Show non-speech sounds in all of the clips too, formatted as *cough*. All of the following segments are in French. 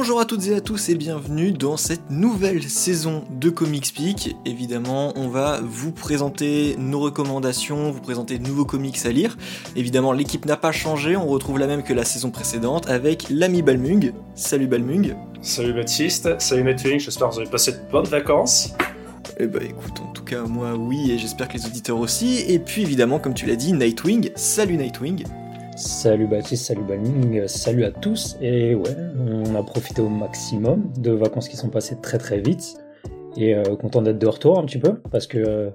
Bonjour à toutes et à tous et bienvenue dans cette nouvelle saison de Comics Peak. Évidemment, on va vous présenter nos recommandations, vous présenter de nouveaux comics à lire. Évidemment, l'équipe n'a pas changé, on retrouve la même que la saison précédente avec l'ami Balmung. Salut Balmung. Salut Baptiste, salut Nightwing, j'espère que vous avez passé de bonnes vacances. Eh bah écoute, en tout cas moi oui et j'espère que les auditeurs aussi. Et puis évidemment, comme tu l'as dit, Nightwing. Salut Nightwing. Salut Baptiste, salut Balming, salut à tous. Et ouais, on a profité au maximum de vacances qui sont passées très très vite. Et euh, content d'être de retour un petit peu parce que euh,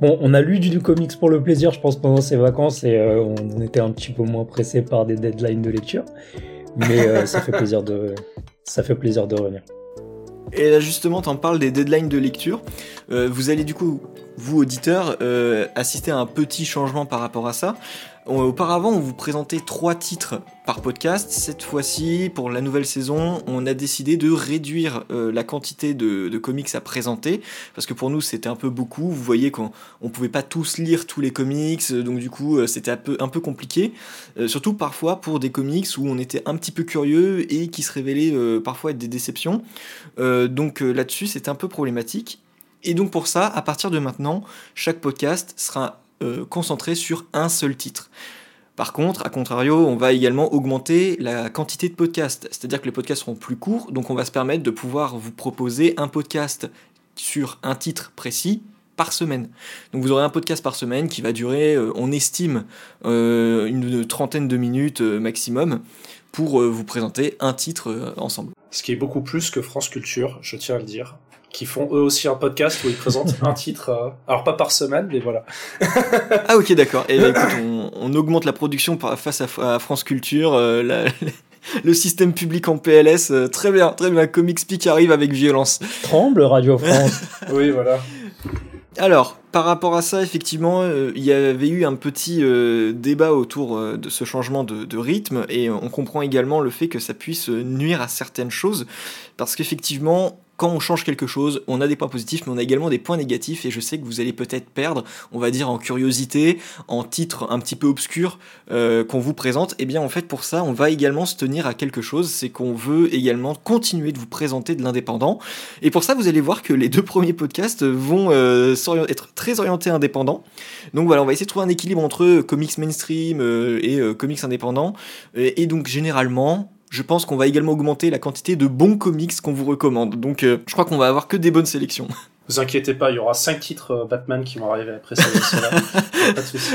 bon, on a lu du, comics pour le plaisir, je pense, pendant ces vacances et euh, on était un petit peu moins pressé par des deadlines de lecture. Mais ça fait plaisir de ça fait plaisir de revenir. Et là justement, t'en parles des deadlines de lecture. vous allez du coup, vous auditeurs, assister à un petit changement par rapport à ça. Auparavant, on vous présentait trois titres par podcast. Cette fois-ci, pour la nouvelle saison, on a décidé de réduire euh, la quantité de, comics à présenter, parce que pour nous, c'était un peu beaucoup. Vous voyez qu'on ne pouvait pas tous lire tous les comics, donc du coup, euh, c'était un peu, un peu compliqué. Euh, surtout parfois pour des comics où on était un petit peu curieux et qui se révélaient parfois être des déceptions. donc là-dessus, c'était un peu problématique. Et donc pour ça, à partir de maintenant, chaque podcast sera euh, concentré sur un seul titre. Par contre, à contrario, on va également augmenter la quantité de podcasts, c'est-à-dire que les podcasts seront plus courts, donc on va se permettre de pouvoir vous proposer un podcast sur un titre précis par semaine. Donc vous aurez un podcast par semaine qui va durer, euh, on estime, euh, une trentaine de minutes maximum pour vous présenter un titre ensemble. Ce qui est beaucoup plus que France Culture, je tiens à le dire qui font eux aussi un podcast où ils présentent *laughs* un titre, euh, alors pas par semaine, mais voilà. *laughs* ah ok d'accord. Et écoute, on, augmente la production face à, France Culture, euh, *laughs* le système public en PLS, euh, très bien, très bien. Comics Speak arrive avec violence. Tremble Radio France. oui voilà. Alors, par rapport à ça, effectivement, il y avait eu un petit débat autour de ce changement de, rythme, et on comprend également le fait que ça puisse nuire à certaines choses, parce qu'effectivement, quand on change quelque chose, on a des points positifs, mais on a également des points négatifs, et je sais que vous allez peut-être perdre, on va dire en curiosité, en titre un petit peu obscur euh, qu'on vous présente. Et eh bien en fait pour ça, on va également se tenir à quelque chose, c'est qu'on veut également continuer de vous présenter de l'indépendant. Et pour ça, vous allez voir que les deux premiers podcasts vont euh, être très orientés indépendants. Donc voilà, on va essayer de trouver un équilibre entre comics mainstream euh, et comics indépendants. et donc généralement, je pense qu'on va également augmenter la quantité de bons comics qu'on vous recommande. Donc euh, je crois qu'on va avoir que des bonnes sélections. *laughs* Vous inquiétez pas, il y aura 5 titres euh, Batman qui vont arriver après cela. *laughs* pas de soucis.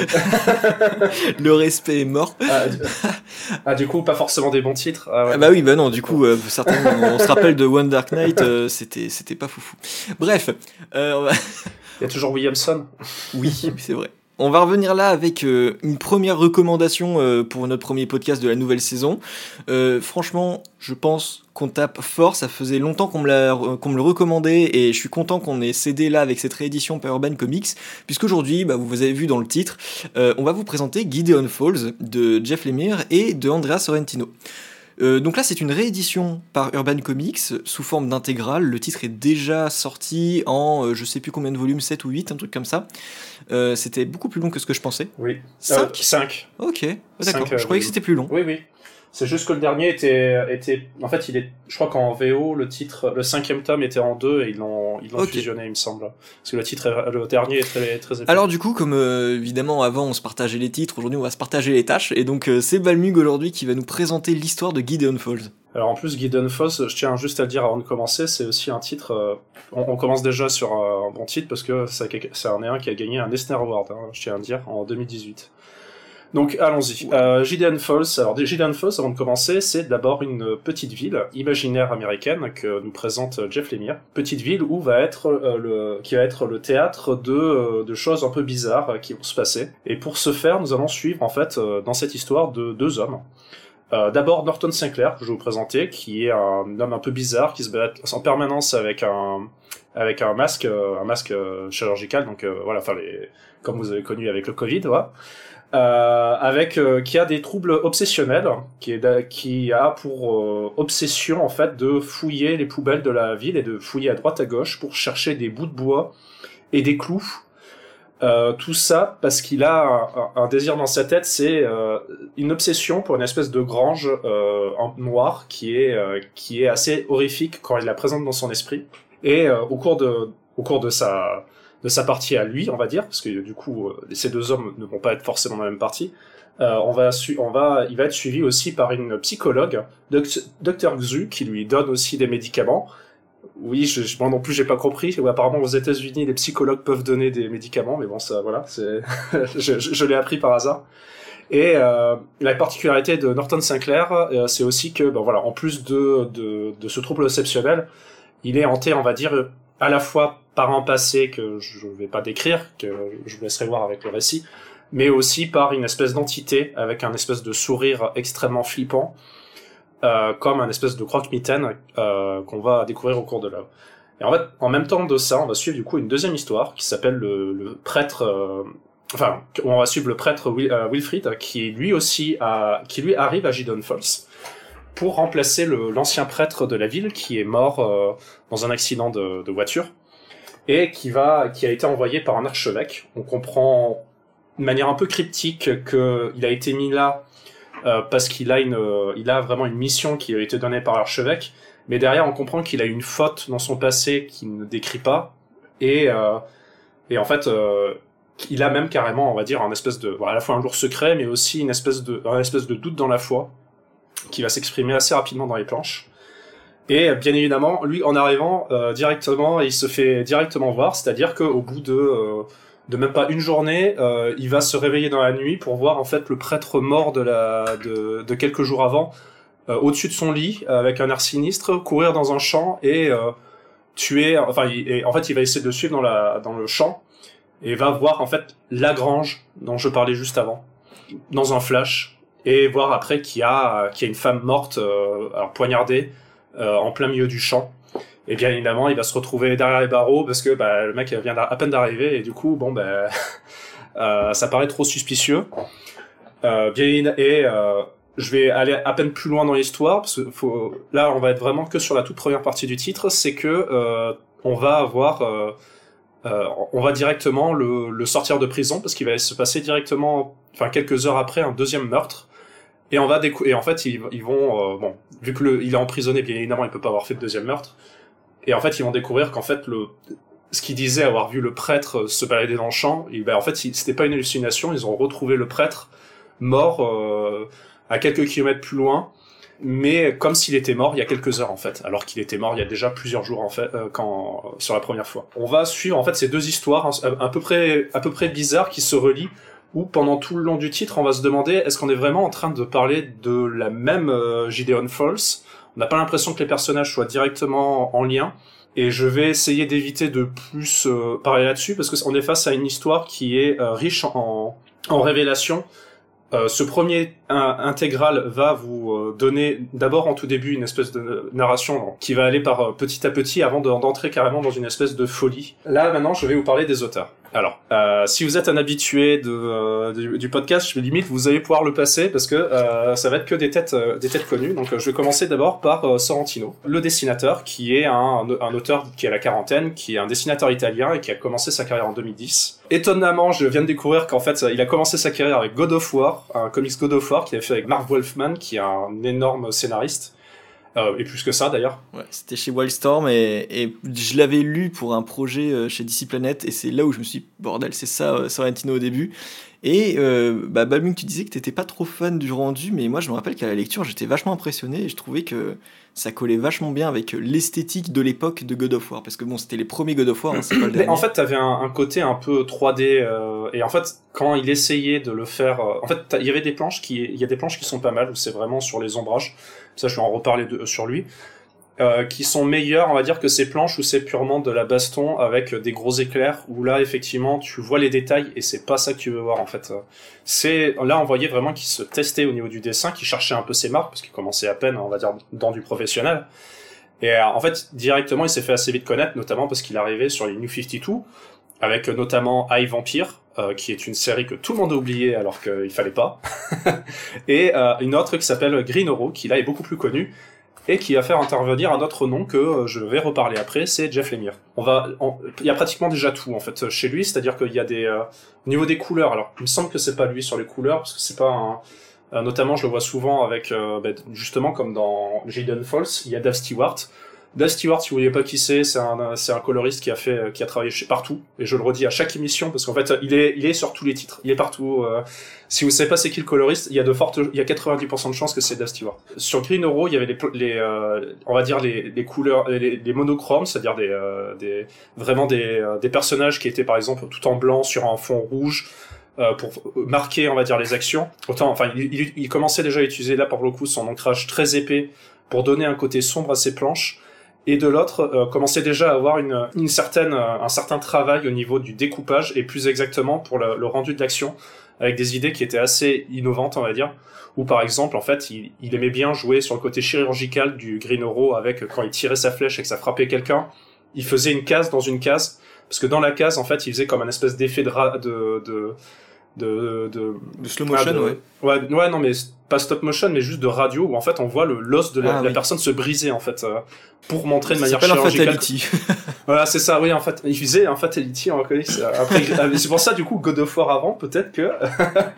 *laughs* Le respect est mort. Ah, ah, du coup, pas forcément des bons titres. Ah, ah bah oui, bah non, du coup, euh, certainement, on se rappelle de One Dark Knight, c'était, c'était pas foufou. Bref. Il y a toujours Williamson. *laughs* Oui, c'est vrai. On va revenir là avec euh, une première recommandation euh, pour notre premier podcast de la nouvelle saison. Euh, franchement, je pense qu'on tape fort. Ça faisait longtemps qu'on me, le recommandait et je suis content qu'on ait cédé là avec cette réédition par Urban Comics. Puisqu'aujourd'hui, bah, vous avez vu dans le titre, on va vous présenter Gideon Falls de Jeff Lemire et de Andrea Sorrentino. Euh, donc là, c'est une réédition par Urban Comics sous forme d'intégrale. Le titre est déjà sorti en euh, je sais plus combien de volumes, 7 ou 8, un truc comme ça. Euh, c'était beaucoup plus long que ce que je pensais. Oui. 5 5. Ok, d'accord. Je croyais que c'était plus long. Oui, oui. C'est juste que le dernier était, était, en fait, il est, je crois qu'en VO, le titre, le cinquième tome était en deux et ils l'ont, ils l'ont fusionné, il me semble. Parce que le titre, le dernier est très, très épais. Alors du coup, comme euh, évidemment avant on se partageait les titres, aujourd'hui on va se partager les tâches et donc euh, c'est Balmug aujourd'hui qui va nous présenter l'histoire de Gideon Falls. Alors en plus, Gideon Falls, je tiens juste à le dire avant de commencer, c'est aussi un titre. Euh, on, commence déjà sur un bon titre parce que c'est un, un qui a gagné un Eisner Award, hein, je tiens à le dire, en 2018. Donc allons-y. Euh, Gideon Falls. Alors Gideon Falls, avant de commencer, c'est d'abord une petite ville imaginaire américaine que nous présente Jeff Lemire. Petite ville où va être euh, le, qui va être le théâtre de, euh, de choses un peu bizarres qui vont se passer. Et pour ce faire, nous allons suivre en fait dans cette histoire de deux hommes. D'abord Norton Sinclair que je vais vous présenter, qui est un homme un peu bizarre qui se bat en permanence avec un avec un masque, un masque chirurgical. Donc voilà, enfin les, comme vous avez connu avec le Covid, voilà. Euh, avec euh, qui a des troubles obsessionnels, qui, a pour euh, obsession en fait de fouiller les poubelles de la ville et de fouiller à droite à gauche pour chercher des bouts de bois et des clous tout ça parce qu'il a un, désir dans sa tête, c'est une obsession pour une espèce de grange en noir qui est qui est assez horrifique quand il la présente dans son esprit. Et au cours de au cours de sa de sa partie à lui, on va dire, parce que du coup ces deux hommes ne vont pas être forcément dans la même partie. on va on va il va être suivi aussi par une psychologue, Dr Xu, qui lui donne aussi des médicaments oui, je, moi non plus, j'ai pas compris. apparemment, aux États-Unis, les psychologues peuvent donner des médicaments, mais bon, ça, voilà, c'est, *laughs* je, l'ai appris par hasard. Et euh, la particularité de Norton Sinclair, euh, c'est aussi que, ben voilà, en plus de, de ce trouble exceptionnel, il est hanté, on va dire, à la fois par un passé que je ne vais pas décrire, que je vous laisserai voir avec le récit, mais aussi par une espèce d'entité avec un espèce de sourire extrêmement flippant euh, comme un espèce de croque-mitaine euh, qu'on va découvrir au cours de l'œuvre. Et en fait, en même temps de ça, on va suivre du coup une deuxième histoire qui s'appelle le, prêtre. Euh, enfin, on va suivre le prêtre euh, Wilfrid qui lui aussi qui lui arrive à Gideon Falls pour remplacer l'ancien prêtre de la ville qui est mort dans un accident de, de, voiture et qui a été envoyé par un archevêque. On comprend de manière un peu cryptique qu'il a été mis là euh, parce qu'il a euh, vraiment une mission qui a été donnée par l'archevêque. Mais derrière, on comprend qu'il a une faute dans son passé qu'il ne décrit pas, et euh, en fait, il a même carrément, on va dire, un espèce de, à la fois un lourd secret, mais aussi une un espèce de doute dans la foi, qui va s'exprimer assez rapidement dans les planches. Et bien évidemment, lui, en arrivant directement, il se fait directement voir, c'est-à-dire qu'au bout de de même pas une journée, euh, il va se réveiller dans la nuit pour voir en fait le prêtre mort de la de, quelques jours avant euh, au-dessus de son lit avec un air sinistre courir dans un champ et euh, tuer enfin en fait il va essayer de suivre dans la dans le champ et va voir en fait la grange dont je parlais juste avant dans un flash et voir après qu'il y a qu'il y a une femme morte alors poignardée en plein milieu du champ et bien évidemment, il va se retrouver derrière les barreaux parce que bah, le mec vient à peine d'arriver et du coup, bon, ben, *laughs* euh, ça paraît trop suspicieux. Euh, et euh, je vais aller à peine plus loin dans l'histoire parce que là, on va être vraiment que sur la toute première partie du titre, c'est que euh, on va avoir, euh, euh, on va directement le, sortir de prison parce qu'il va se passer directement, enfin quelques heures après, un deuxième meurtre. Et on va et en fait ils, vont bon vu que le, il est emprisonné bien évidemment il peut pas avoir fait de deuxième meurtre et en fait, ils vont découvrir qu'en fait, le, ce qu'ils disaient avoir vu le prêtre se balader dans le champ, et ben, en fait, c'était pas une hallucination. Ils ont retrouvé le prêtre mort euh, à quelques kilomètres plus loin, mais comme s'il était mort il y a quelques heures en fait, alors qu'il était mort il y a déjà plusieurs jours en fait, euh, quand sur la première fois. On va suivre en fait ces deux histoires à peu près à peu près bizarres qui se relient. Où pendant tout le long du titre, on va se demander est-ce qu'on est vraiment en train de parler de la même euh, Gideon Falls? On n'a pas l'impression que les personnages soient directement en lien. Et je vais essayer d'éviter de plus euh, parler là-dessus parce qu'on est face à une histoire qui est euh, riche en, en révélations. Euh, ce premier intégral va vous donner d'abord en tout début une espèce de narration qui va aller par petit à petit avant d'entrer carrément dans une espèce de folie. Là maintenant je vais vous parler des auteurs. Alors, euh, si vous êtes un habitué euh, du, podcast, je limite vous allez pouvoir le passer parce que euh, ça va être que des têtes, des têtes connues. Donc, je vais commencer d'abord par Sorrentino, le dessinateur, qui est un, un, auteur qui a la quarantaine, qui est un dessinateur italien et qui a commencé sa carrière en 2010. Étonnamment, je viens de découvrir qu'en fait, il a commencé sa carrière avec God of War, un comics God of War qu'il a fait avec Mark Wolfman, qui est un énorme scénariste. Euh, et plus que ça d'ailleurs. Ouais, c'était chez Wildstorm et, et je l'avais lu pour un projet euh, chez DC Planet et c'est là où je me suis dit, bordel, c'est ça euh, Sorrentino au début. Et euh, bah, Balmung, tu disais que t'étais pas trop fan du rendu, mais moi je me rappelle qu'à la lecture j'étais vachement impressionné et je trouvais que ça collait vachement bien avec l'esthétique de l'époque de God of War. Parce que bon, c'était les premiers God of War, hein, c'est pas le En fait, t'avais un, un côté un peu 3D euh, et en fait, quand il essayait de le faire, euh, en fait, il y avait des planches qui, il y a des planches qui sont pas mal où c'est vraiment sur les ombrages. Ça, je vais en reparler de, sur lui. Euh, qui sont meilleurs, on va dire, que ces planches où c'est purement de la baston avec des gros éclairs, où là, effectivement, tu vois les détails et c'est pas ça que tu veux voir, en fait. C'est, là, on voyait vraiment qu'il se testait au niveau du dessin, qu'il cherchait un peu ses marques, parce qu'il commençait à peine, on va dire, dans du professionnel. Et euh, en fait, directement, il s'est fait assez vite connaître, notamment parce qu'il arrivait sur les New 52, avec notamment High Vampire, euh, qui est une série que tout le monde a oublié alors qu'il fallait pas, *laughs* et euh, une autre qui s'appelle Green Arrow, qui là est beaucoup plus connue, et qui va faire intervenir un autre nom que euh, je vais reparler après, c'est Jeff Lemire. On va, il y a pratiquement déjà tout en fait chez lui, c'est-à-dire qu'il y a des, euh, au niveau des couleurs. Alors, il me semble que c'est pas lui sur les couleurs parce que c'est pas un, euh, notamment je le vois souvent avec, ben, justement comme dans Jaden Falls, il y a Dave Stewart. Dave Stewart, si vous voyez pas qui c'est, c'est un, c'est un coloriste qui a fait, qui a travaillé chez partout. Et je le redis à chaque émission parce qu'en fait, il est, il est sur tous les titres. Il est partout. Euh, si vous savez pas c'est qui le coloriste, il y a de fortes, il y a 90% de chances que c'est Dave Stewart. Sur Green Euro, il y avait les, euh, on va dire les, les couleurs, les, les monochromes, c'est-à-dire des, euh, des, vraiment des, des personnages qui étaient par exemple tout en blanc sur un fond rouge. pour marquer, on va dire, les actions. Autant, enfin, il, il, il commençait déjà à utiliser là pour le coup son ancrage très épais pour donner un côté sombre à ses planches et de l'autre euh, commençait déjà à avoir une, une certaine, euh, un certain travail au niveau du découpage et plus exactement pour le, le rendu de l'action avec des idées qui étaient assez innovantes on va dire ou par exemple en fait il, il, aimait bien jouer sur le côté chirurgical du Green Oro avec quand il tirait sa flèche et que ça frappait quelqu'un il faisait une case dans une case parce que dans la case en fait il faisait comme un espèce d'effet de, de, de de, slow motion, ah, ouais. ouais. Ouais, non, mais pas stop motion, mais juste de radio où en fait on voit le l'os de la, Ah, la oui. personne se briser en fait euh, pour montrer de Ça manière un chirurgicale. fatality. *laughs* Voilà, c'est ça. Oui, en fait, il faisait un fatality en. Après, euh, c'est pour ça du coup God of War avant, peut-être que. ouais,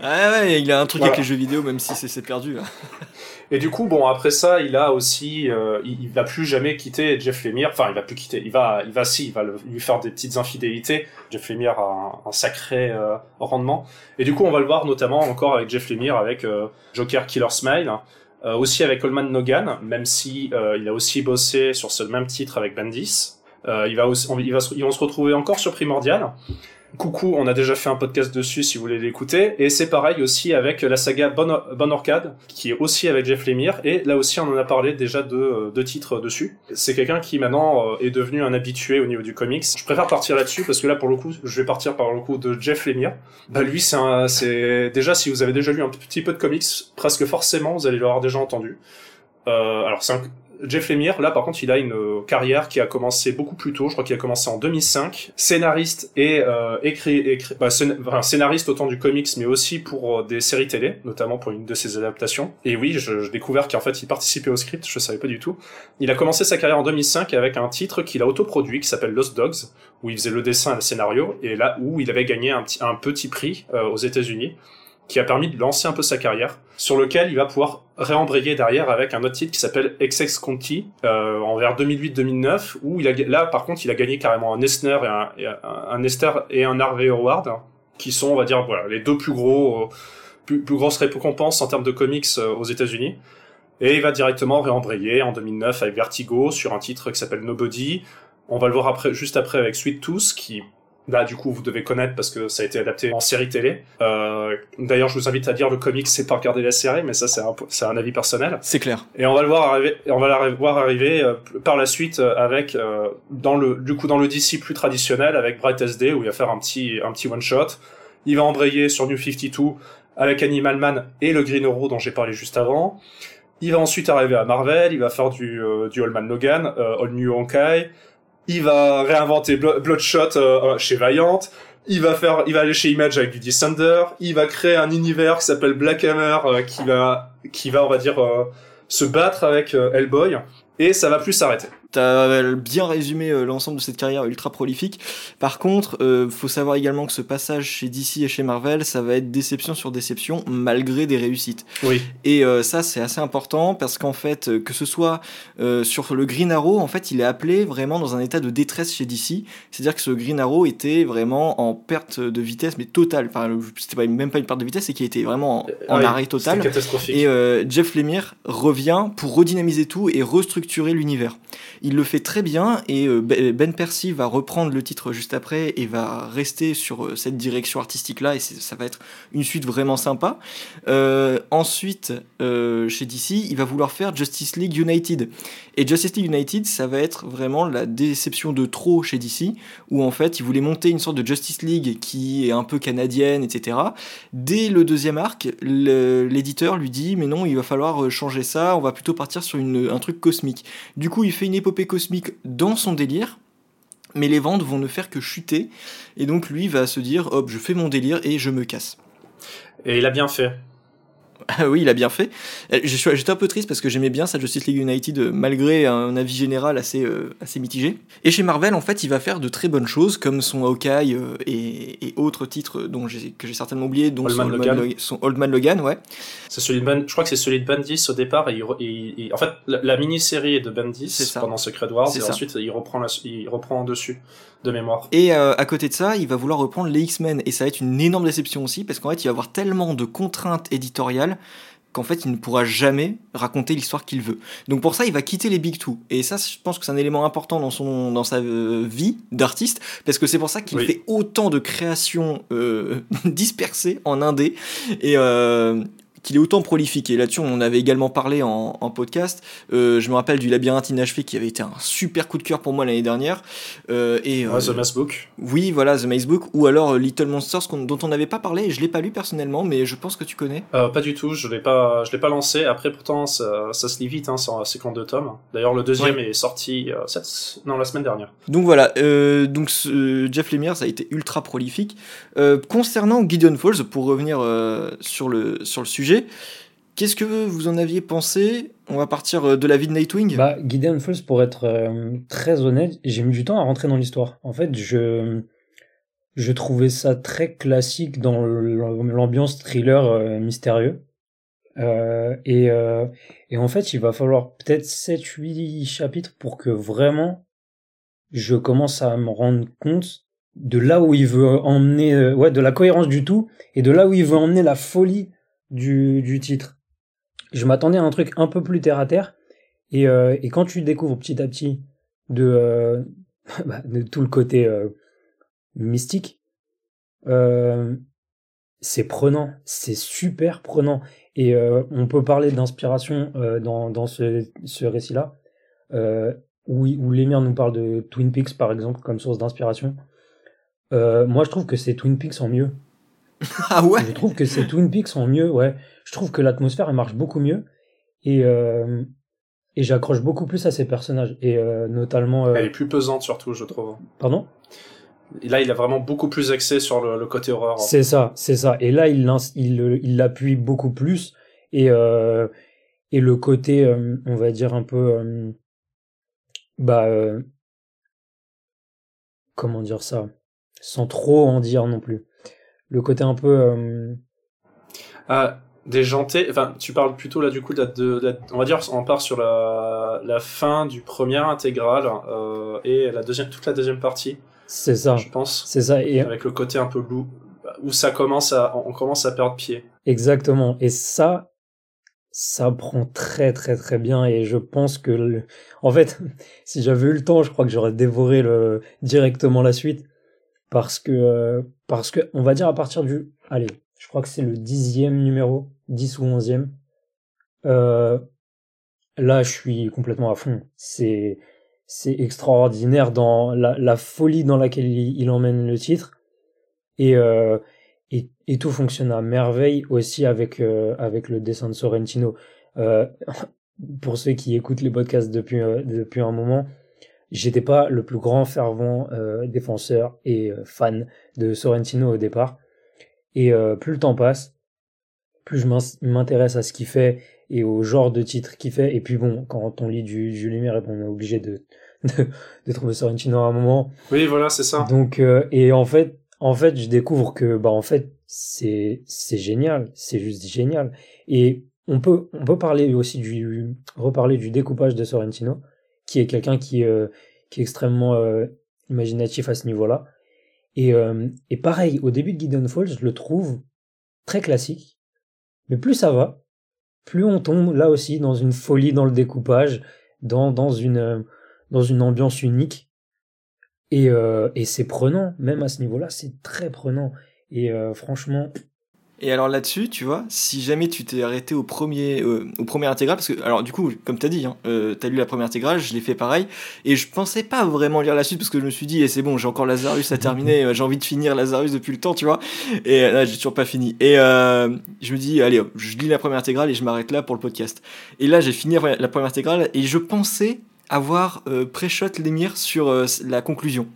*laughs* ouais, il a un truc Voilà. avec les jeux vidéo, même si c'est- perdu. là. Et du coup, bon, après ça, il a aussi, euh, il, il va plus jamais quitter Jeff Lemire. Enfin, il va plus quitter. Il va, il va si, il va le- lui faire des petites infidélités. Jeff Lemire a un, un sacré euh, rendement. Et du coup, on va le voir notamment encore avec Jeff Lemire, avec euh, Joker Killer Smile, euh, aussi avec Coleman Nogan, même si euh, il a aussi bossé sur ce même titre avec Bendis. Euh, il va on- ils vont se retrouver encore sur Primordial. Coucou, on a déjà fait un podcast dessus si vous voulez l'écouter. Et c'est pareil aussi avec la saga Bon, Bon Orcade, qui est aussi avec Jeff Lemire. Et là aussi, on en a parlé déjà de euh, deux titres dessus. C'est quelqu'un qui maintenant euh, est devenu un habitué au niveau du comics. Je préfère partir là-dessus parce que là, pour le coup, je vais partir par le coup de Jeff Lemire. Bah lui, c'est déjà si vous avez déjà lu un petit peu de comics, presque forcément, vous allez l'avoir déjà entendu. Euh, alors c'est un Jeff Lemire, là par contre, il a une euh, carrière qui a commencé beaucoup plus tôt. Je crois qu'il a commencé en 2005. Scénariste et euh, écrit, écrit bah, scénariste autant du comics, mais aussi pour euh, des séries télé, notamment pour une de ses adaptations. Et oui, je, je découvert qu'en fait, il participait au script. Je savais pas du tout. Il a commencé sa carrière en 2005 avec un titre qu'il a autoproduit, qui s'appelle Lost Dogs, où il faisait le dessin et le scénario, et là où il avait gagné un petit, un petit prix euh, aux États-Unis qui a permis de lancer un peu sa carrière, sur lequel il va pouvoir réembrayer derrière avec un autre titre qui s'appelle XX Conti, euh, en vers 2008-2009, où il a, là par contre il a gagné carrément un Eisner et un, un, Esther et un Harvey Award, qui sont on va dire voilà les deux plus gros, euh, plus, plus grosses récompenses en termes de comics euh, aux États-Unis. Et il va directement réembrayer en 2009 avec Vertigo sur un titre qui s'appelle Nobody. On va le voir après, juste après avec Sweet Tooth, qui là du coup vous devez connaître parce que ça a été adapté en série télé. Euh, D'ailleurs je vous invite à lire le comics, c'est pas regarder la série, mais ça c'est un, c'est un avis personnel. C'est clair. Et on va le voir arriver, on va la voir arriver euh, par la suite euh, avec euh, dans le du coup dans le DC plus traditionnel avec Bright SD où il va faire un petit un petit one shot. Il va embrayer sur New 52 avec Animal Man et le Green Arrow dont j'ai parlé juste avant. Il va ensuite arriver à Marvel, il va faire du euh, du All Man Logan, All New Honkai. Il va réinventer Blo- Bloodshot euh, chez Valiant. Il va faire, il va aller chez Image avec du Descender. Il va créer un univers qui s'appelle Black Hammer, euh, qui va, qui va, on va dire, euh, se battre avec euh, Hellboy. Et ça va plus s'arrêter. T'as bien résumé euh, l'ensemble de cette carrière ultra prolifique. Par contre, euh, faut savoir également que ce passage chez DC et chez Marvel, ça va être déception sur déception, malgré des réussites. Oui. Et euh, ça, c'est assez important parce qu'en fait, euh, que ce soit euh, sur le Green Arrow, en fait, il est appelé vraiment dans un état de détresse chez DC. C'est-à-dire que ce Green Arrow était vraiment en perte de vitesse, mais totale. Enfin, c'était même pas une perte de vitesse, c'est qu'il était vraiment en, en Ah oui, arrêt total. Catastrophique. Et euh, Jeff Lemire revient pour redynamiser tout et restructurer l'univers. Il le fait très bien et euh, Ben Ben Percy va reprendre le titre juste après et va rester sur euh, cette direction artistique là et ça va être une suite vraiment sympa. Euh, ensuite, chez DC, il va vouloir faire Justice League United. Et Justice League United, ça va être vraiment la déception de trop chez DC, où en fait, il voulait monter une sorte de Justice League qui est un peu canadienne, etc. Dès le deuxième arc, l'éditeur lui dit mais non, il va falloir changer ça, on va plutôt partir sur une- un truc cosmique. Du coup, il fait une cosmique dans son délire. Mais les ventes vont ne faire que chuter, et donc lui va se dire hop, je fais mon délire et je me casse. Et il a bien fait. Ah oui, il a bien fait. Euh, J'étais un peu triste parce que j'aimais bien sa Justice League United euh, malgré un avis général assez, euh, assez mitigé. Et chez Marvel, en fait, il va faire de très bonnes choses comme son Hawkeye et, et autres titres dont que j'ai certainement oublié, dont Old son, Man Old Man Logan. Lo- son Old Man Logan, ouais. Celui de Ben- je crois que c'est celui de Bendis au départ. Et en fait, la, la mini-série est de Bendis ça. pendant Secret Wars, et ça. ensuite il reprend, la, il reprend en dessus de mémoire. Et euh, à côté de ça, il va vouloir reprendre les X-Men. Et ça va être une énorme déception aussi, parce qu'en fait, il va avoir tellement de contraintes éditoriales qu'en fait, il ne pourra jamais raconter l'histoire qu'il veut. Donc pour ça, il va quitter les Big Two. Et ça, je pense que c'est un élément important dans, son, dans sa euh, vie d'artiste, parce que c'est pour ça qu'il Oui. fait autant de créations euh, *laughs* dispersées en indé. Et... euh, qu'il est autant prolifique et là-dessus on en avait également parlé en, en podcast Euh, je me rappelle du labyrinthe inachevé qui avait été un super coup de cœur pour moi l'année dernière Euh, et euh, The Mass Book. oui, voilà, The Maze Book, ou alors euh, Little Monsters, dont on n'avait pas parlé, et je l'ai pas lu personnellement, mais je pense que tu connais. Euh, pas du tout, je l'ai pas, je l'ai pas lancé. Après, pourtant, ça, ça se lit vite, hein, c'est qu'en deux tomes. D'ailleurs, le deuxième est sorti euh, cette, non, la semaine dernière. Donc voilà, euh, donc ce- Jeff Lemire, ça a été ultra prolifique. Euh, concernant Gideon Falls, pour revenir euh, sur, le, sur le sujet, qu'est-ce que vous en aviez pensé? On va partir euh, de la vie de Nightwing. Bah, Gideon Falls, pour être euh, très honnête, j'ai mis du temps à rentrer dans l'histoire. En fait, je, je trouvais ça très classique dans l'ambiance thriller euh, mystérieux. Et, et en fait, il va falloir peut-être 7-8 chapitres pour que vraiment je commence à me rendre compte de là où il veut emmener, ouais, de la cohérence du tout et de là où il veut emmener la folie du, du titre. Je m'attendais à un truc un peu plus terre à terre. Et, euh, et quand tu découvres petit à petit de, euh, *laughs* bah, tout le côté euh, mystique, c'est prenant, c'est super prenant. Et on peut parler d'inspiration dans, dans ce, ce récit-là, où, où nous parle de Twin Peaks, par exemple, comme source d'inspiration. Moi, je trouve que c'est Twin Peaks en mieux. *laughs* ah ouais Je trouve que c'est Twin Peaks en mieux, ouais. Je trouve que l'atmosphère, elle marche beaucoup mieux. Et, euh, et j'accroche beaucoup plus à ces personnages. Et euh, notamment... euh, Elle est plus pesante, surtout, je trouve. Pardon? Et là, il a vraiment beaucoup plus axé sur le, le côté horreur. C'est ça, c'est ça. Et là, il l'ins- il il l'appuie beaucoup plus. Et, euh, et le côté, euh, on va dire un peu... euh, bah... euh, comment dire ça? Sans trop en dire non plus. Le côté un peu... euh, Ah, déjanté. Enfin, tu parles plutôt là du coup de, de, on va dire, on part sur la, la fin du premier intégral euh, et la deuxième, toute la deuxième partie, c'est ça. je pense, C'est ça. Et, avec le côté un peu loup, où ça commence à, on commence à perdre pied. Exactement. Et ça, ça prend très très très bien. Et je pense que, le- en fait, *laughs* si j'avais eu le temps, je crois que j'aurais dévoré le... directement la suite. Parce que, euh, parce que, on va dire à partir du, allez, je crois que c'est le dixième numéro, 10 ou onzième. Euh, là, je suis complètement à fond. C'est, c'est extraordinaire dans la, la folie dans laquelle il, emmène le titre. Et, euh, et, et tout fonctionne à merveille aussi avec, euh, avec le dessin de Sorrentino. Euh, *laughs* pour ceux qui écoutent les podcasts depuis, euh, depuis un moment, j'étais pas le plus grand fervent euh, défenseur et euh, fan de Sorrentino au départ. Et euh, plus le temps passe, plus je m'in- m'intéresse à ce qu'il fait et au genre de titre qu'il fait. Et puis bon, quand on lit du Jules Lumière, on est obligé de, *laughs* de, de trouver Sorrentino à un moment. Oui, voilà, c'est ça. Donc et en fait, en fait, je découvre que bah en fait c'est c'est génial, c'est juste génial. Et on peut on peut parler aussi du reparler du découpage de Sorrentino, qui est quelqu'un qui euh, qui est extrêmement euh, imaginatif à ce niveau-là. Et euh, et pareil, au début de Gideon Falls, je le trouve très classique, mais plus ça va, plus on tombe là aussi dans une folie dans le découpage, dans dans une dans une ambiance unique. Et, et c'est prenant, même à ce niveau-là, c'est très prenant. Et franchement, Et alors là-dessus, tu vois, si jamais tu t'es arrêté au premier, euh, au premier intégral, parce que, alors du coup, comme t'as dit, hein, euh, t'as lu la première intégrale, je l'ai fait pareil, et je pensais pas vraiment lire la suite parce que je me suis dit, eh, c'est bon, j'ai encore Lazarus à *laughs* terminer, euh, j'ai envie de finir Lazarus depuis le temps, tu vois, et euh, là, j'ai toujours pas fini. Et euh, je me dis, allez, hop, je lis la première intégrale et je m'arrête là pour le podcast. Et là, j'ai fini la première intégrale et je pensais avoir euh, pré-shot l'émir sur euh, la conclusion.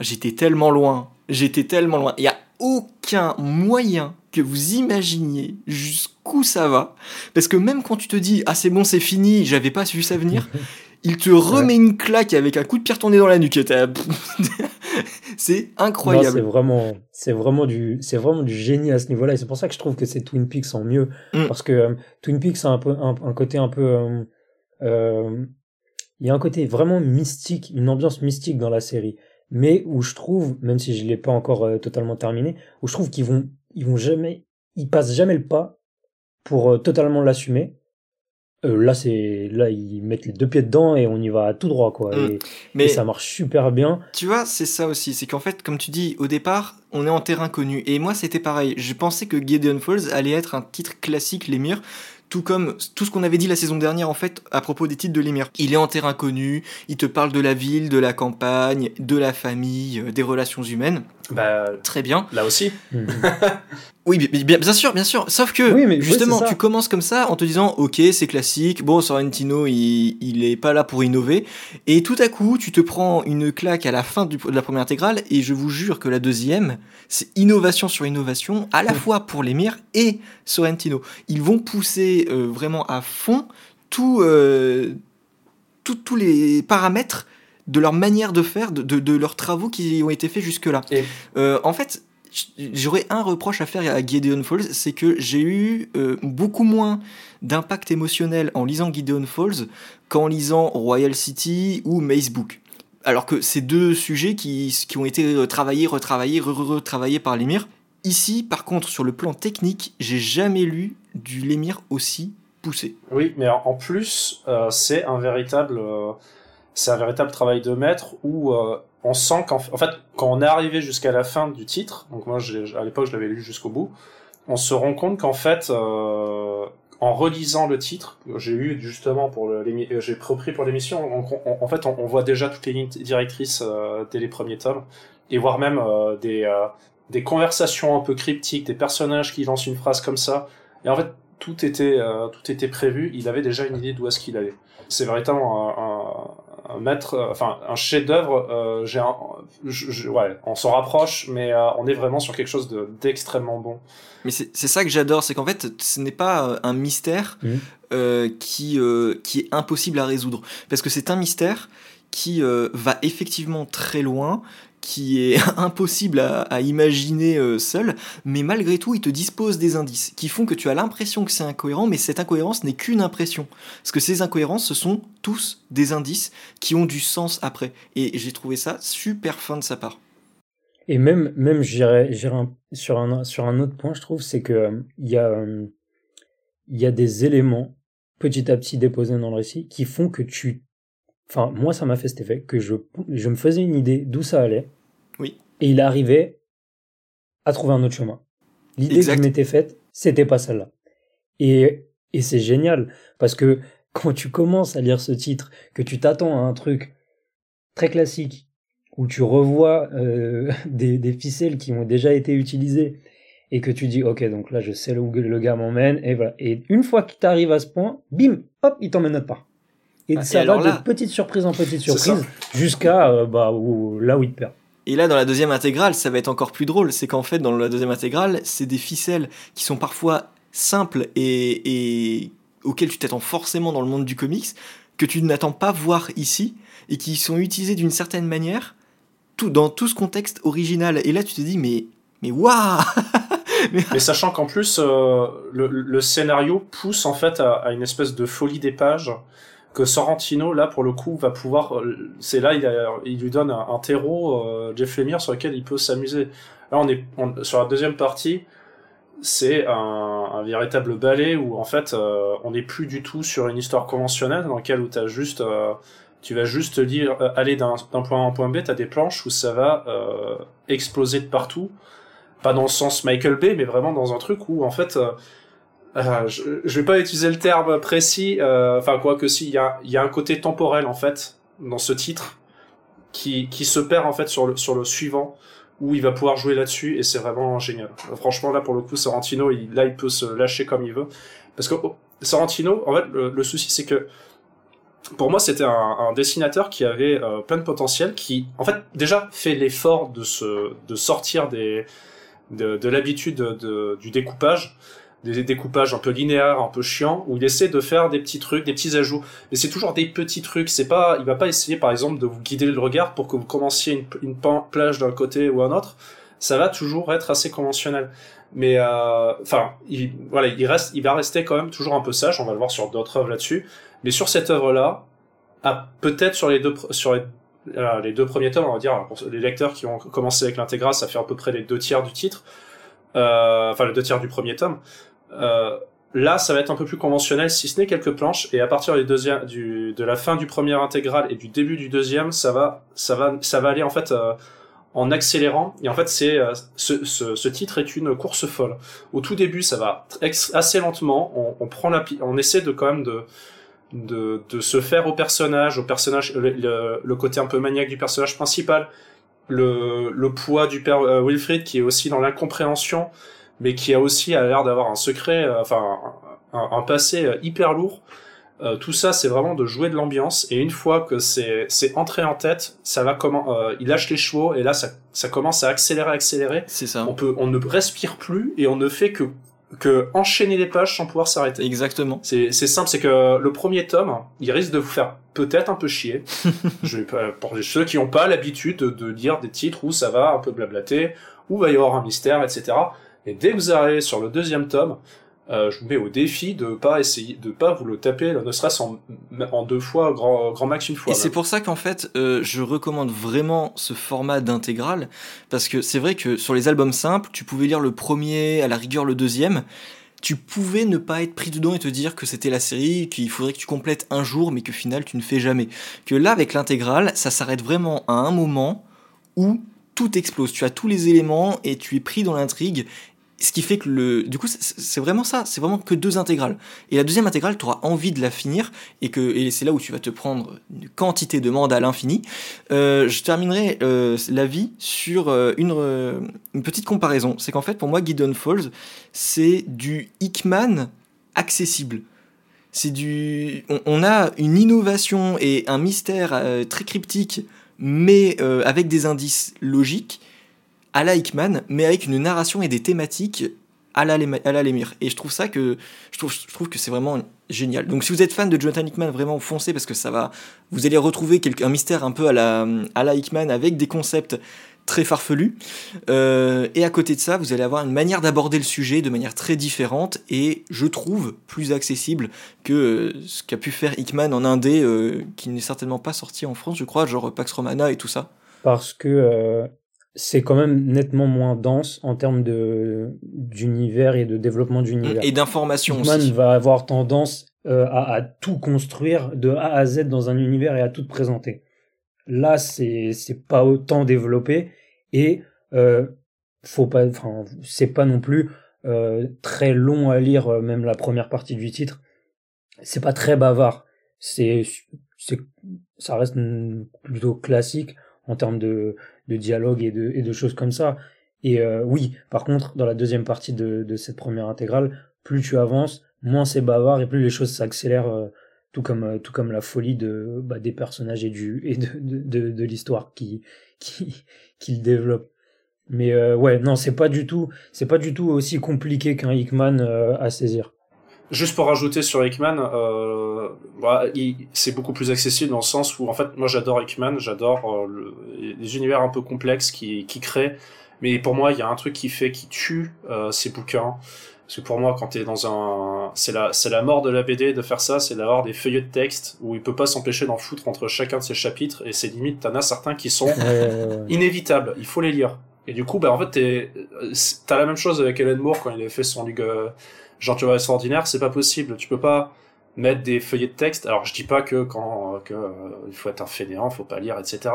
J'étais tellement loin, j'étais tellement loin. Il y a aucun moyen que vous imaginiez jusqu'où ça va. Parce que même quand tu te dis, ah c'est bon, c'est fini, j'avais pas vu ça venir, *laughs* il te remet une claque avec un coup de pierre tourné dans la nuque. *laughs* c'est incroyable. C'est vraiment, c'est vraiment du, c'est vraiment du génie à ce niveau-là. Et c'est pour ça que je trouve que c'est Twin Peaks en mieux. Mm. Parce que euh, Twin Peaks a un peu, un, côté un peu, euh, euh, il y a un côté vraiment mystique, une ambiance mystique dans la série. Mais où je trouve, même si je l'ai pas encore totalement terminé, où je trouve qu'ils vont, ils vont jamais, ils passent jamais le pas pour totalement l'assumer euh, là, c'est là ils mettent les deux pieds dedans et on y va tout droit quoi. Mm. Mais ça marche super bien. Tu vois, c'est ça aussi, c'est qu'en fait, comme tu dis, au départ, on est en terrain connu. Et moi, c'était pareil. Je pensais que Gideon Falls allait être un titre classique, l'émir, tout comme tout ce qu'on avait dit la saison dernière en fait à propos des titres de l'émir. Il est en terrain connu, il te parle de la ville, de la campagne, de la famille, euh, des relations humaines. Bah, très bien. Là aussi. *laughs* Oui, bien, bien, sûr, bien sûr. Sauf que, oui, mais justement, tu commences comme ça en te disant, ok, c'est classique. Bon, Sorrentino, il, il est pas là pour innover. Et tout à coup, tu te prends une claque à la fin de la première intégrale. Et je vous jure que la deuxième, c'est innovation sur innovation, à la fois pour l'émir et Sorrentino. Ils vont pousser euh, vraiment à fond tout, euh, tous les paramètres de leur manière de faire, de, de, leurs travaux qui ont été faits jusque-là. Euh, en fait, j'aurais un reproche à faire à Gideon Falls, c'est que j'ai eu euh, beaucoup moins d'impact émotionnel en lisant Gideon Falls qu'en lisant Royal City ou Maze Book. Alors que c'est deux sujets qui, qui ont été travaillés, retravaillés, retravaillés par l'émir. Ici, par contre, sur le plan technique, j'ai jamais lu du l'émir aussi poussé. Oui, mais en plus, euh, c'est un véritable c'est un véritable travail de maître où euh, on sent qu'en en fait, quand on est arrivé jusqu'à la fin du titre, donc moi à l'époque je l'avais lu jusqu'au bout, on se rend compte qu'en fait, euh, en relisant le titre, j'ai eu justement pour euh, j'ai repris pour l'émission, en fait on, voit déjà toutes les lignes directrices dès les premiers tomes, et voire même des, des conversations un peu cryptiques, des personnages qui lancent une phrase comme ça, et en fait tout était, tout était prévu, il avait déjà une idée d'où est-ce qu'il allait. C'est véritablement un, un maître, euh, enfin un chef-d'œuvre. Euh, j'ai un, ouais, on s'en rapproche, mais euh, on est vraiment sur quelque chose d'extrêmement bon. Mais c'est ça que j'adore, c'est qu'en fait, ce n'est pas un mystère mmh. qui qui est impossible à résoudre, parce que c'est un mystère qui va effectivement très loin, qui est *laughs* impossible à, imaginer euh, seul, mais malgré tout, il te dispose des indices qui font que tu as l'impression que c'est incohérent, mais cette incohérence n'est qu'une impression. Parce que ces incohérences, ce sont tous des indices qui ont du sens après. Et j'ai trouvé ça super fin de sa part. Et même, même j'irais sur, un, autre point, je trouve, c'est que euh, il y, a, euh, y a des éléments petit à petit déposés dans le récit qui font que tu Enfin, moi, ça m'a fait cet effet que je, je me faisais une idée d'où ça allait. Oui. Et il arrivait à trouver un autre chemin. L'idée que je m'étais faite, c'était pas celle-là. Et, et c'est génial parce que quand tu commences à lire ce titre, que tu t'attends à un truc très classique où tu revois euh, *laughs* des, des, ficelles qui ont déjà été utilisées et que tu dis ok donc là je sais où le gars m'emmène et voilà et une fois qu'il t'arrive à ce point bim hop il t'emmène autre part et ah, ça va de petite surprise en petite surprise jusqu'à euh, bah, là où il perd. Et là, dans la deuxième intégrale, ça va être encore plus drôle. C'est qu'en fait, dans la deuxième intégrale, c'est des ficelles qui sont parfois simples et, et auxquelles tu t'attends forcément dans le monde du comics, que tu n'attends pas voir ici, et qui sont utilisées d'une certaine manière tout, dans tout ce contexte original. Et là, tu te dis, mais, mais waouh *laughs* mais... sachant qu'en plus, euh, le, le, scénario pousse en fait à, à, une espèce de folie des pages que Sorrentino là pour le coup va pouvoir euh, c'est là il, lui donne un, terreau euh, Jeff Lemire sur lequel il peut s'amuser. Là on est sur la deuxième partie c'est un, véritable ballet où en fait euh, on n'est plus du tout sur une histoire conventionnelle dans laquelle où as juste tu vas juste lire aller d'un point A à un point B t'as des planches où ça va exploser de partout. Pas dans le sens Michael Bay mais vraiment dans un truc où en fait euh, je, je vais pas utiliser le terme précis, euh, enfin quoi que si, il y a, y a un côté temporel en fait dans ce titre qui, qui se perd en fait sur le, sur le suivant où il va pouvoir jouer là-dessus et c'est vraiment génial. Franchement là pour le coup Sorrentino il, là il peut se lâcher comme il veut parce que oh, Sorrentino en fait le, souci c'est que pour moi c'était un, un, dessinateur qui avait euh, plein de potentiel qui en fait déjà fait l'effort de se de sortir des de, de l'habitude de, du découpage, des découpages un peu linéaires, un peu chiants, où il essaie de faire des petits trucs, des petits ajouts. Mais c'est toujours des petits trucs. C'est pas, il va pas essayer, par exemple, de vous guider le regard pour que vous commenciez une, plage d'un côté ou un autre. Ça va toujours être assez conventionnel. Mais euh, enfin, il, voilà, il reste, il va rester quand même toujours un peu sage. On va le voir sur d'autres œuvres là-dessus. Mais sur cette œuvre-là, peut-être sur les deux, sur les, deux premiers tomes, on va dire, pour les lecteurs qui ont commencé avec l'intégral, ça fait à peu près les deux tiers du titre, euh, enfin les deux tiers du premier tome. Euh, là, ça va être un peu plus conventionnel, si ce n'est quelques planches, et à partir de la fin du premier intégral et du début du deuxième, ça va, ça va, ça va aller en fait euh, en accélérant. Et en fait, c'est euh, ce, titre est une course folle. Au tout début, ça va assez lentement. On, prend la, on essaie de quand même de de, se faire au personnage, au personnage, le, côté un peu maniaque du personnage principal, le, poids du père Wilfrid qui est aussi dans l'incompréhension, mais qui a aussi l'air d'avoir un secret, euh, enfin un, un, passé euh, hyper lourd. tout ça, c'est vraiment de jouer de l'ambiance. Et une fois que c'est entré en tête, ça va comment Il lâche les chevaux et là, ça ça commence à accélérer, accélérer. C'est ça. On peut, on ne respire plus et on ne fait que que enchaîner les pages sans pouvoir s'arrêter. Exactement. C'est simple, c'est que le premier tome, il risque de vous faire peut-être un peu chier. *laughs* Je, pour ceux qui n'ont pas l'habitude de, de, lire des titres où ça va un peu blablater, où va y avoir un mystère, etc. Et dès que vous arrivez sur le deuxième tome, euh, je vous mets au défi de pas essayer, de pas vous le taper, ne serait-ce en, en, deux fois, grand, grand max une fois. Et c'est pour ça qu'en fait, euh, je recommande vraiment ce format d'intégrale, parce que c'est vrai que sur les albums simples, tu pouvais lire le premier, à la rigueur le deuxième, tu pouvais ne pas être pris dedans et te dire que c'était la série, qu'il faudrait que tu complètes un jour, mais que final tu ne fais jamais. Que là, avec l'intégrale, ça s'arrête vraiment à un moment où tout explose. Tu as tous les éléments et tu es pris dans l'intrigue ce qui fait que le, du coup, c'est vraiment ça, c'est vraiment que deux intégrales. Et la deuxième intégrale, tu auras envie de la finir, et que et c'est là où tu vas te prendre une quantité de mandat à l'infini. Euh, je terminerai euh, la vie sur euh, une, euh, une petite comparaison. C'est qu'en fait, pour moi, Gideon Falls, c'est du Hickman accessible. C'est du, on, a une innovation et un mystère très cryptique, mais avec des indices logiques à la Hickman, mais avec une narration et des thématiques à la, à Lemire. Et je trouve ça que je trouve, je trouve que c'est vraiment génial. Donc si vous êtes fan de Jonathan Hickman, vraiment foncez parce que ça va, vous allez retrouver un mystère un peu à la, à la Hickman avec des concepts très farfelus. Euh, et à côté de ça, vous allez avoir une manière d'aborder le sujet de manière très différente et je trouve plus accessible que ce qu'a pu faire Hickman en indé, euh, qui n'est certainement pas sorti en France, je crois, genre Pax Romana et tout ça. Parce que euh, c'est quand même nettement moins dense en termes de d'univers et de développement d'univers. Et d'information aussi. va avoir tendance euh, à, à, tout construire de A à Z dans un univers et à tout présenter. Là, c'est c'est pas autant développé et euh, faut pas, enfin, c'est pas non plus euh, très long à lire, euh, même la première partie du titre. C'est pas très bavard. C'est c'est ça reste plutôt classique en termes de, de dialogue et de, choses comme ça. Et euh, oui, par contre, dans la deuxième partie de, cette première intégrale, plus tu avances, moins c'est bavard et plus les choses s'accélèrent, euh, tout comme euh, tout comme la folie de bah, des personnages et du *laughs* et de de, l'histoire qui qui qui le développe. Mais ouais, non, c'est pas du tout c'est pas du tout aussi compliqué qu'un Hickman à saisir. Juste pour rajouter sur Hickman, euh, bah, c'est beaucoup plus accessible dans le sens où, en fait, moi j'adore Hickman, j'adore euh, les univers un peu complexes qui, qui créent, mais pour moi, il y a un truc qui fait, qui tue euh, ces bouquins. Parce que pour moi, quand t'es dans un, c'est la, c'est la mort de la BD de faire ça, c'est d'avoir des feuillets de texte où il peut pas s'empêcher d'en foutre entre chacun de ses chapitres, et c'est limite, t'en as certains qui sont inévitables, il faut les lire. Et du coup, bah, en fait, t'as la même chose avec Ellen Moore quand il a fait son Ligue, genre tu vois extraordinaire, c'est pas possible. Tu peux pas mettre des feuillets de texte. Alors je dis pas que quand que euh, il faut être un fainéant, faut pas lire, etc.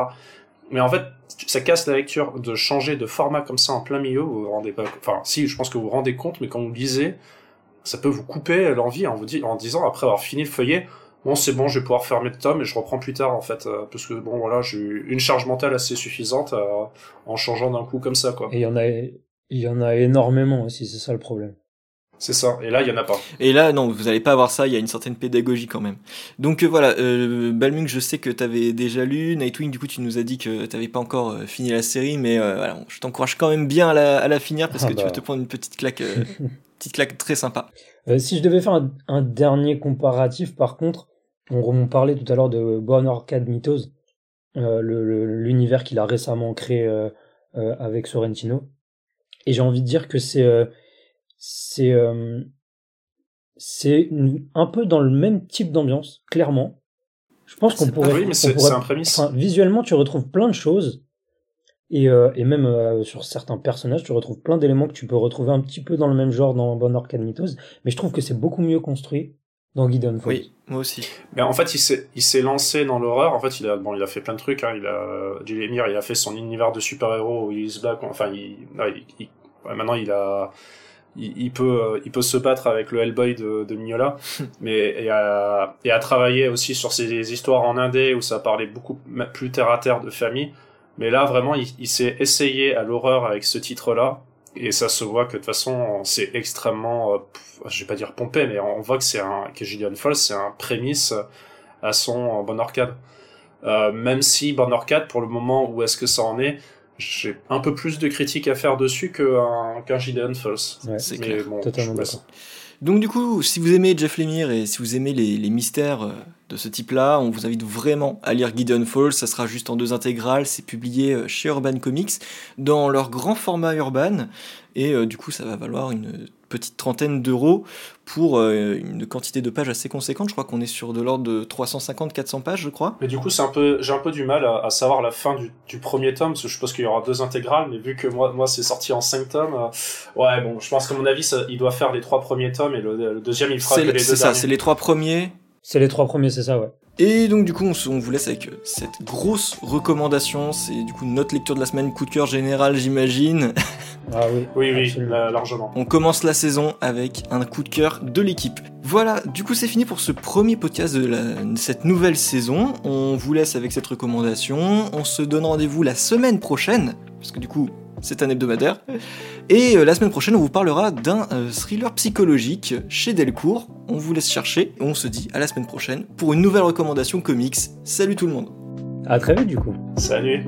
Mais en fait, ça casse la lecture de changer de format comme ça en plein milieu. Vous vous rendez pas, enfin si, je pense que vous vous rendez compte, mais quand vous lisez, ça peut vous couper l'envie en vous dit, en disant après avoir fini le feuillet, bon c'est bon, je vais pouvoir fermer le tome et je reprends plus tard en fait, euh, parce que bon voilà, j'ai eu une charge mentale assez suffisante euh, en changeant d'un coup comme ça quoi. Et il y en a, il y en a énormément aussi, c'est ça le problème. C'est ça, et là, il y en a pas. Et là, non, vous n'allez pas avoir ça, il y a une certaine pédagogie quand même. Donc euh, voilà, euh, Balmung, je sais que tu avais déjà lu, Nightwing, du coup, tu nous as dit que tu n'avais pas encore euh, fini la série, mais euh, voilà, je t'encourage quand même bien à la, à la finir parce Ah que tu bah. vas te prendre une petite claque, euh, *laughs* petite claque très sympa. Euh, si je devais faire un, un dernier comparatif, par contre, on, on parlait tout à l'heure de Born Arcade Mythos, euh, l'univers qu'il a récemment créé euh, euh, avec Sorrentino. Et j'ai envie de dire que c'est euh, c'est euh, c'est un peu dans le même type d'ambiance, clairement. Je pense qu'on pourrait, oui, mais on c'est pourrait- un prémisse. enfin, visuellement, tu retrouves plein de choses. Et, euh, et même euh, sur certains personnages, tu retrouves plein d'éléments que tu peux retrouver un petit peu dans le même genre dans Bon Arcade Mythos. Mais je trouve que c'est beaucoup mieux construit dans Gideon Falls. Oui, moi aussi. Mais en fait, il s'est, il s'est lancé dans l'horreur. En fait, il a, bon, il a fait plein de trucs. Hein. Il a, Lemire, il a fait son univers de super-héros où il black. Enfin, il, ouais, il- il- ouais, maintenant, il a, il, il peut, euh, il peut se battre avec le Hellboy de, de Mignola. *laughs* mais, et à, et à travailler aussi sur ces histoires en indé où ça parlait beaucoup plus terre à terre de famille. Mais là, vraiment, il, il s'est essayé à l'horreur avec ce titre-là. Et ça se voit que de toute façon, c'est extrêmement, euh, je vais pas dire pompé, mais on voit que c'est un, que Gideon Falls, c'est un prémisse à son euh, Bon Arcade. Euh, même si Bon Arcade, pour le moment où est-ce que ça en est, j'ai un peu plus de critiques à faire dessus qu'un qu'un Gideon Falls. Ouais. C'est clair. bon, Totalement d'accord. Donc du coup, si vous aimez Jeff Lemire et si vous aimez les, les mystères euh, de ce type-là, on vous invite vraiment à lire Gideon Falls. Ça sera juste en deux intégrales. C'est publié euh, chez Urban Comics dans leur grand format Urban. Et euh, du coup, ça va valoir une petite trentaine d'euros pour euh, une quantité de pages assez conséquente. Je crois qu'on est sur de l'ordre de 350-400 pages, je crois. Mais du coup, c'est un peu, j'ai un peu du mal à, à savoir la fin du, du premier tome, parce que je suppose qu'il y aura deux intégrales, mais vu que moi, moi, c'est sorti en cinq tomes, euh, ouais, bon, je pense qu'à mon avis, ça, il doit faire les trois premiers tomes, et le, le deuxième, il fera que C'est les c'est deux ça, derniers. c'est les trois premiers. C'est les trois premiers, c'est ça, ouais. Et donc du coup, on vous laisse avec euh, cette grosse recommandation. C'est du coup notre lecture de la semaine, coup de cœur général, j'imagine. *laughs* Ah oui. Oui, oui, largement. On commence la saison avec un coup de cœur de l'équipe. Voilà, du coup c'est fini pour ce premier podcast de la- cette nouvelle saison. On vous laisse avec cette recommandation. On se donne rendez-vous la semaine prochaine, parce que du coup c'est un hebdomadaire. Et euh, la semaine prochaine on vous parlera d'un euh, thriller psychologique chez Delcourt. On vous laisse chercher et on se dit à la semaine prochaine pour une nouvelle recommandation comics. Salut tout le monde À très vite, du coup. Salut!